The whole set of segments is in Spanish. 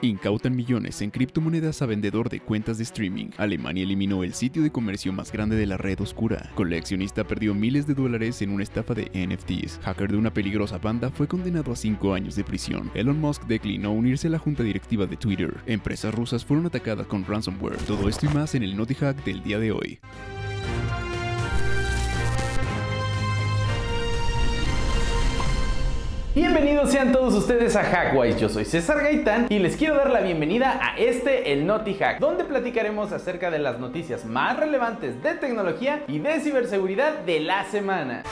Incautan millones en criptomonedas a vendedor de cuentas de streaming. Alemania eliminó el sitio de comercio más grande de la red oscura. Coleccionista perdió miles de dólares en una estafa de NFTs. Hacker de una peligrosa banda fue condenado a 5 años de prisión. Elon Musk declinó unirse a la junta directiva de Twitter. Empresas rusas fueron atacadas con ransomware. Todo esto y más en el NotiHack del día de hoy. Bienvenidos sean todos ustedes a Hackwise, yo soy César Gaitán y les quiero dar la bienvenida a este, el Noti Hack, donde platicaremos acerca de las noticias más relevantes de tecnología y de ciberseguridad de la semana.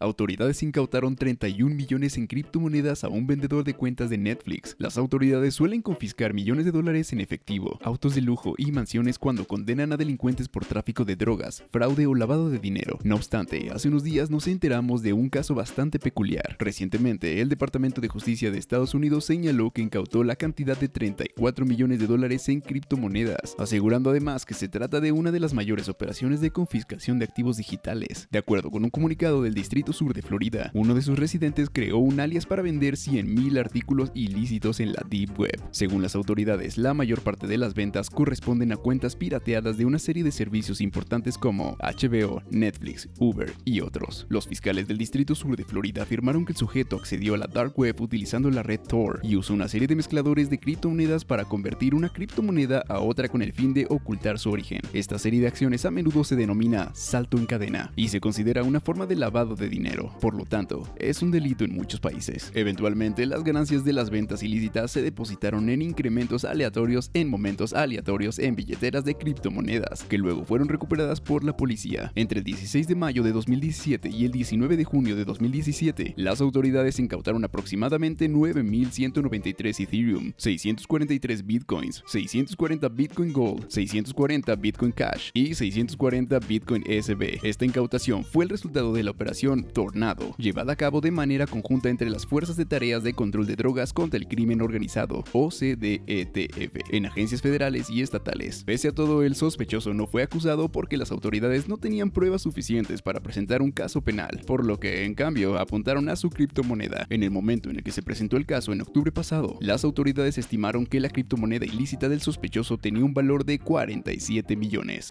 Autoridades incautaron 31 millones en criptomonedas a un vendedor de cuentas de Netflix. Las autoridades suelen confiscar millones de dólares en efectivo, autos de lujo y mansiones cuando condenan a delincuentes por tráfico de drogas, fraude o lavado de dinero. No obstante, hace unos días nos enteramos de un caso bastante peculiar. Recientemente, el Departamento de Justicia de Estados Unidos señaló que incautó la cantidad de 34 millones de dólares en criptomonedas, asegurando además que se trata de una de las mayores operaciones de confiscación de activos digitales. De acuerdo con un comunicado del Distrito Sur de Florida, uno de sus residentes creó un alias para vender 100.000 artículos ilícitos en la Deep Web. Según las autoridades, la mayor parte de las ventas corresponden a cuentas pirateadas de una serie de servicios importantes como HBO, Netflix, Uber y otros. Los fiscales del Distrito Sur de Florida afirmaron que el sujeto accedió a la Dark Web utilizando la red Tor y usó una serie de mezcladores de criptomonedas para convertir una criptomoneda a otra con el fin de ocultar su origen. Esta serie de acciones a menudo se denomina salto en cadena y se considera una forma de lavado de dinero por lo tanto, es un delito en muchos países. Eventualmente, las ganancias de las ventas ilícitas se depositaron en incrementos aleatorios en momentos aleatorios en billeteras de criptomonedas, que luego fueron recuperadas por la policía. Entre el 16 de mayo de 2017 y el 19 de junio de 2017, las autoridades incautaron aproximadamente 9.193 Ethereum, 643 Bitcoins, 640 Bitcoin Gold, 640 Bitcoin Cash y 640 Bitcoin SB. Esta incautación fue el resultado de la operación Tornado, llevada a cabo de manera conjunta entre las Fuerzas de Tareas de Control de Drogas contra el Crimen Organizado, OCDETF, en agencias federales y estatales. Pese a todo, el sospechoso no fue acusado porque las autoridades no tenían pruebas suficientes para presentar un caso penal, por lo que, en cambio, apuntaron a su criptomoneda. En el momento en el que se presentó el caso en octubre pasado, las autoridades estimaron que la criptomoneda ilícita del sospechoso tenía un valor de 47 millones.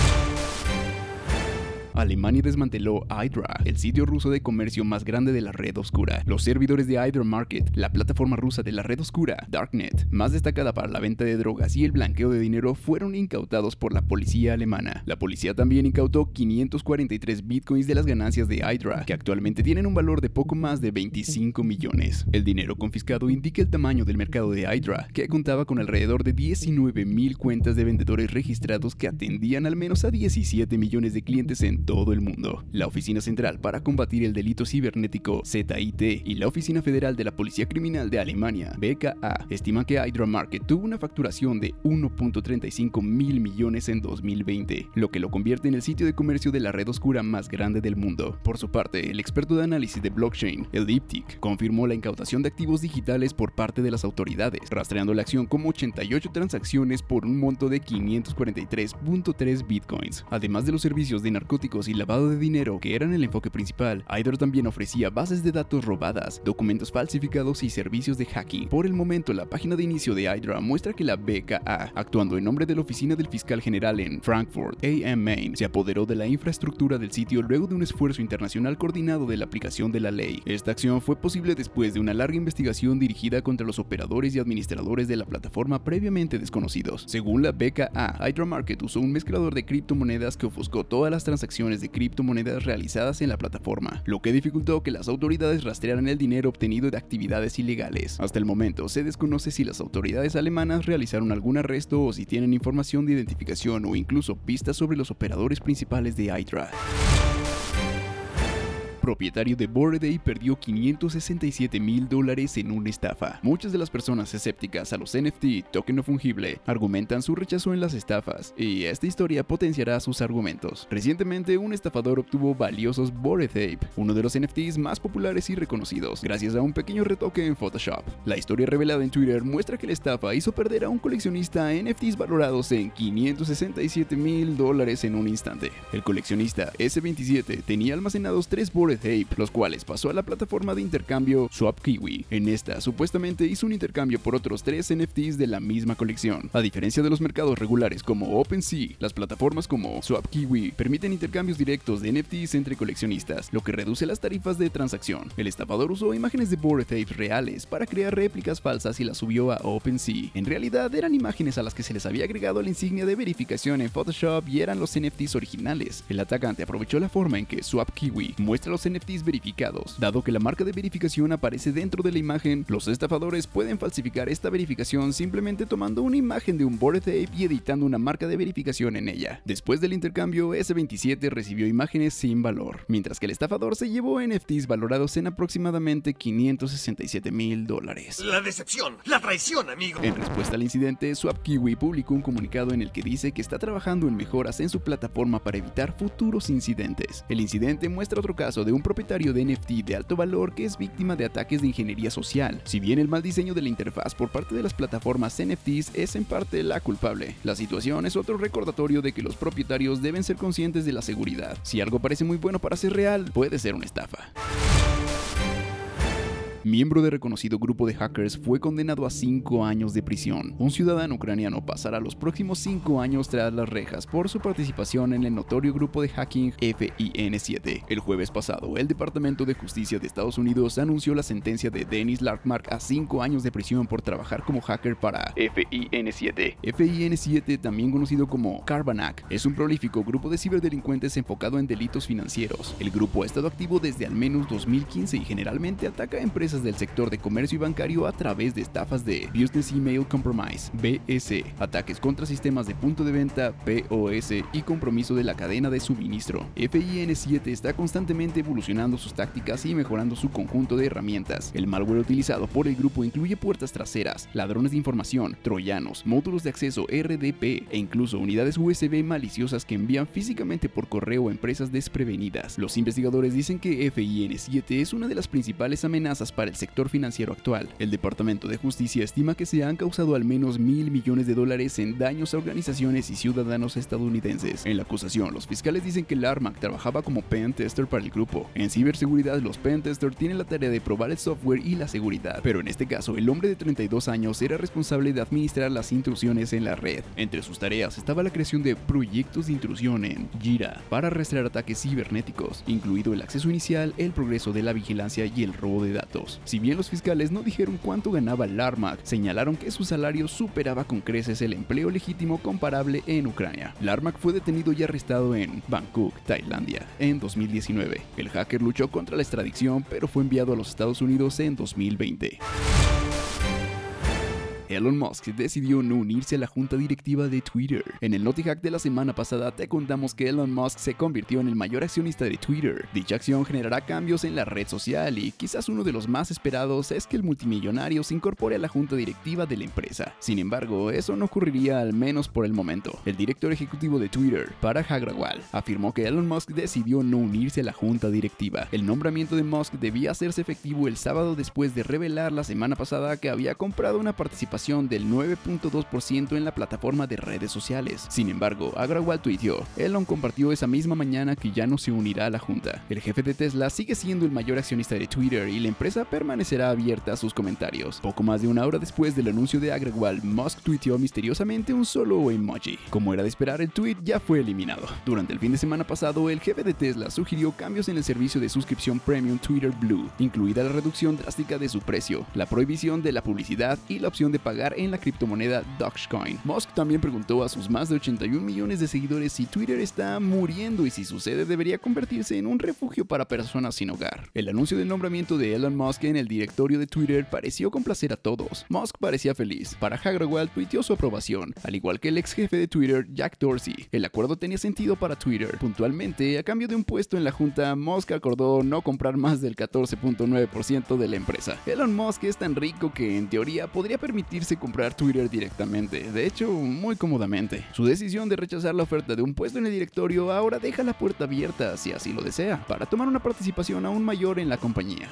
Alemania desmanteló Hydra, el sitio ruso de comercio más grande de la red oscura. Los servidores de Hydra Market, la plataforma rusa de la red oscura, Darknet, más destacada para la venta de drogas y el blanqueo de dinero, fueron incautados por la policía alemana. La policía también incautó 543 bitcoins de las ganancias de Hydra, que actualmente tienen un valor de poco más de 25 millones. El dinero confiscado indica el tamaño del mercado de Hydra, que contaba con alrededor de 19 mil cuentas de vendedores registrados que atendían al menos a 17 millones de clientes en todo el mundo. La Oficina Central para Combatir el Delito Cibernético, ZIT, y la Oficina Federal de la Policía Criminal de Alemania, BKA, estiman que Hydra Market tuvo una facturación de 1.35 mil millones en 2020, lo que lo convierte en el sitio de comercio de la red oscura más grande del mundo. Por su parte, el experto de análisis de blockchain, Elliptic, confirmó la incautación de activos digitales por parte de las autoridades, rastreando la acción como 88 transacciones por un monto de 543.3 bitcoins, además de los servicios de narcóticos y lavado de dinero, que eran el enfoque principal, Hydra también ofrecía bases de datos robadas, documentos falsificados y servicios de hacking. Por el momento, la página de inicio de Hydra muestra que la BKA, actuando en nombre de la oficina del fiscal general en Frankfurt, AM Main, se apoderó de la infraestructura del sitio luego de un esfuerzo internacional coordinado de la aplicación de la ley. Esta acción fue posible después de una larga investigación dirigida contra los operadores y administradores de la plataforma previamente desconocidos. Según la BKA, Hydra Market usó un mezclador de criptomonedas que ofuscó todas las transacciones de criptomonedas realizadas en la plataforma, lo que dificultó que las autoridades rastrearan el dinero obtenido de actividades ilegales. Hasta el momento se desconoce si las autoridades alemanas realizaron algún arresto o si tienen información de identificación o incluso pistas sobre los operadores principales de Hydra. Propietario de Ape, perdió 567 mil dólares en una estafa. Muchas de las personas escépticas a los NFT, token no fungible, argumentan su rechazo en las estafas, y esta historia potenciará sus argumentos. Recientemente, un estafador obtuvo valiosos Bored uno de los NFTs más populares y reconocidos, gracias a un pequeño retoque en Photoshop. La historia revelada en Twitter muestra que la estafa hizo perder a un coleccionista NFTs valorados en 567 mil dólares en un instante. El coleccionista S27 tenía almacenados tres Bored Ape, los cuales pasó a la plataforma de intercambio SwapKiwi. En esta, supuestamente hizo un intercambio por otros tres NFTs de la misma colección. A diferencia de los mercados regulares como OpenSea, las plataformas como SwapKiwi permiten intercambios directos de NFTs entre coleccionistas, lo que reduce las tarifas de transacción. El estafador usó imágenes de Bored Ape reales para crear réplicas falsas y las subió a OpenSea. En realidad eran imágenes a las que se les había agregado la insignia de verificación en Photoshop y eran los NFTs originales. El atacante aprovechó la forma en que SwapKiwi muestra los NFTs verificados. Dado que la marca de verificación aparece dentro de la imagen, los estafadores pueden falsificar esta verificación simplemente tomando una imagen de un Bored Ape y editando una marca de verificación en ella. Después del intercambio, S27 recibió imágenes sin valor, mientras que el estafador se llevó NFTs valorados en aproximadamente 567 mil dólares. La decepción, la traición, amigo. En respuesta al incidente, SwapKiwi publicó un comunicado en el que dice que está trabajando en mejoras en su plataforma para evitar futuros incidentes. El incidente muestra otro caso un propietario de NFT de alto valor que es víctima de ataques de ingeniería social. Si bien el mal diseño de la interfaz por parte de las plataformas NFTs es en parte la culpable, la situación es otro recordatorio de que los propietarios deben ser conscientes de la seguridad. Si algo parece muy bueno para ser real, puede ser una estafa miembro de reconocido grupo de hackers, fue condenado a 5 años de prisión. Un ciudadano ucraniano pasará los próximos 5 años tras las rejas por su participación en el notorio grupo de hacking FIN7. El jueves pasado, el Departamento de Justicia de Estados Unidos anunció la sentencia de Dennis Larkmark a 5 años de prisión por trabajar como hacker para FIN7. FIN7, también conocido como Carbanak, es un prolífico grupo de ciberdelincuentes enfocado en delitos financieros. El grupo ha estado activo desde al menos 2015 y generalmente ataca a empresas del sector de comercio y bancario a través de estafas de Business Email Compromise, BS, ataques contra sistemas de punto de venta, POS y compromiso de la cadena de suministro. FIN7 está constantemente evolucionando sus tácticas y mejorando su conjunto de herramientas. El malware utilizado por el grupo incluye puertas traseras, ladrones de información, troyanos, módulos de acceso RDP e incluso unidades USB maliciosas que envían físicamente por correo a empresas desprevenidas. Los investigadores dicen que FIN7 es una de las principales amenazas para para el sector financiero actual. El Departamento de Justicia estima que se han causado al menos mil millones de dólares en daños a organizaciones y ciudadanos estadounidenses. En la acusación, los fiscales dicen que Larmac trabajaba como pen tester para el grupo. En ciberseguridad, los pen testers tienen la tarea de probar el software y la seguridad, pero en este caso, el hombre de 32 años era responsable de administrar las intrusiones en la red. Entre sus tareas estaba la creación de proyectos de intrusión en Jira para rastrear ataques cibernéticos, incluido el acceso inicial, el progreso de la vigilancia y el robo de datos. Si bien los fiscales no dijeron cuánto ganaba Larmak, señalaron que su salario superaba con creces el empleo legítimo comparable en Ucrania. Larmak fue detenido y arrestado en Bangkok, Tailandia, en 2019. El hacker luchó contra la extradición, pero fue enviado a los Estados Unidos en 2020. Elon Musk decidió no unirse a la junta directiva de Twitter. En el NotiHack de la semana pasada te contamos que Elon Musk se convirtió en el mayor accionista de Twitter. Dicha acción generará cambios en la red social y quizás uno de los más esperados es que el multimillonario se incorpore a la junta directiva de la empresa. Sin embargo, eso no ocurriría al menos por el momento. El director ejecutivo de Twitter, Parag Agrawal, afirmó que Elon Musk decidió no unirse a la junta directiva. El nombramiento de Musk debía hacerse efectivo el sábado después de revelar la semana pasada que había comprado una participación del 9.2% en la plataforma de redes sociales. Sin embargo, Agrawal tuiteó, Elon compartió esa misma mañana que ya no se unirá a la junta. El jefe de Tesla sigue siendo el mayor accionista de Twitter y la empresa permanecerá abierta a sus comentarios. Poco más de una hora después del anuncio de Agrawal, Musk tuiteó misteriosamente un solo emoji. Como era de esperar, el tweet ya fue eliminado. Durante el fin de semana pasado, el jefe de Tesla sugirió cambios en el servicio de suscripción premium Twitter Blue, incluida la reducción drástica de su precio, la prohibición de la publicidad y la opción de pagar pagar en la criptomoneda Dogecoin. Musk también preguntó a sus más de 81 millones de seguidores si Twitter está muriendo y si sucede debería convertirse en un refugio para personas sin hogar. El anuncio del nombramiento de Elon Musk en el directorio de Twitter pareció complacer a todos. Musk parecía feliz. Para Hagrawal tuiteó su aprobación, al igual que el ex jefe de Twitter, Jack Dorsey. El acuerdo tenía sentido para Twitter. Puntualmente, a cambio de un puesto en la junta, Musk acordó no comprar más del 14.9% de la empresa. Elon Musk es tan rico que en teoría podría permitirse comprar Twitter directamente, de hecho muy cómodamente. Su decisión de rechazar la oferta de un puesto en el directorio ahora deja la puerta abierta, si así lo desea, para tomar una participación aún mayor en la compañía.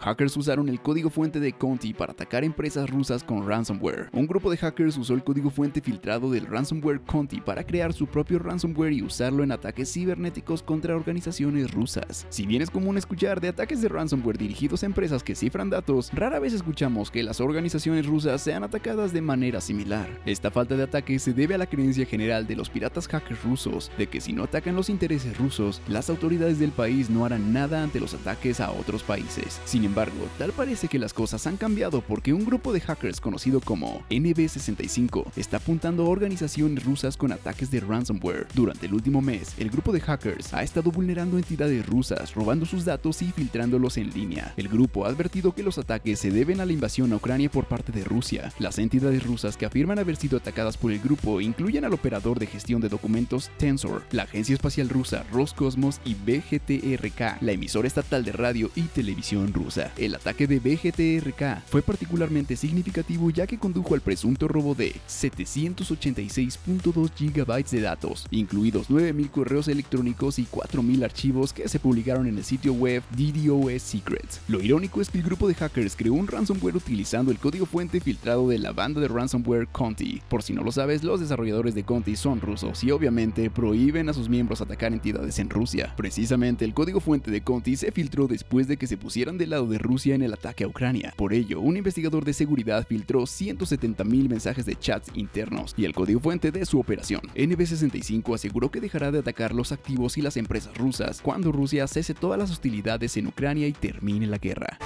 Hackers usaron el código fuente de Conti para atacar empresas rusas con ransomware. Un grupo de hackers usó el código fuente filtrado del ransomware Conti para crear su propio ransomware y usarlo en ataques cibernéticos contra organizaciones rusas. Si bien es común escuchar de ataques de ransomware dirigidos a empresas que cifran datos, rara vez escuchamos que las organizaciones rusas sean atacadas de manera similar. Esta falta de ataque se debe a la creencia general de los piratas hackers rusos de que si no atacan los intereses rusos, las autoridades del país no harán nada ante los ataques a otros países. Sin embargo, tal parece que las cosas han cambiado porque un grupo de hackers conocido como NB65 está apuntando a organizaciones rusas con ataques de ransomware. Durante el último mes, el grupo de hackers ha estado vulnerando entidades rusas, robando sus datos y filtrándolos en línea. El grupo ha advertido que los ataques se deben a la invasión a Ucrania por parte de Rusia. Las entidades rusas que afirman haber sido atacadas por el grupo incluyen al operador de gestión de documentos Tensor, la Agencia Espacial Rusa Roscosmos y BGTRK, la emisora estatal de radio y televisión rusa. El ataque de BGTRK fue particularmente significativo ya que condujo al presunto robo de 786.2 GB de datos, incluidos 9.000 correos electrónicos y 4.000 archivos que se publicaron en el sitio web DDoS Secrets. Lo irónico es que el grupo de hackers creó un ransomware utilizando el código fuente filtrado de la banda de ransomware Conti. Por si no lo sabes, los desarrolladores de Conti son rusos y obviamente prohíben a sus miembros atacar entidades en Rusia. Precisamente el código fuente de Conti se filtró después de que se pusieran del lado de Rusia en el ataque a Ucrania. Por ello, un investigador de seguridad filtró 170.000 mensajes de chats internos y el código fuente de su operación. NB65 aseguró que dejará de atacar los activos y las empresas rusas cuando Rusia cese todas las hostilidades en Ucrania y termine la guerra.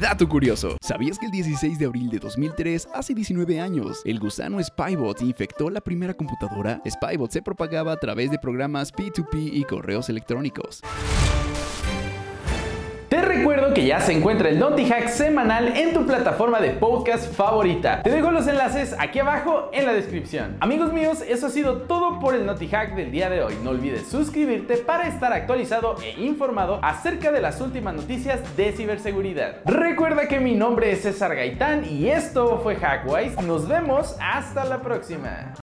Dato curioso, ¿sabías que el 16 de abril de 2003, hace 19 años, el gusano Spybot infectó la primera computadora? Spybot se propagaba a través de programas P2P y correos electrónicos. Recuerdo que ya se encuentra el NotiHack semanal en tu plataforma de podcast favorita. Te dejo los enlaces aquí abajo en la descripción. Amigos míos, eso ha sido todo por el NotiHack del día de hoy. No olvides suscribirte para estar actualizado e informado acerca de las últimas noticias de ciberseguridad. Recuerda que mi nombre es César Gaitán y esto fue Hackwise. Nos vemos hasta la próxima.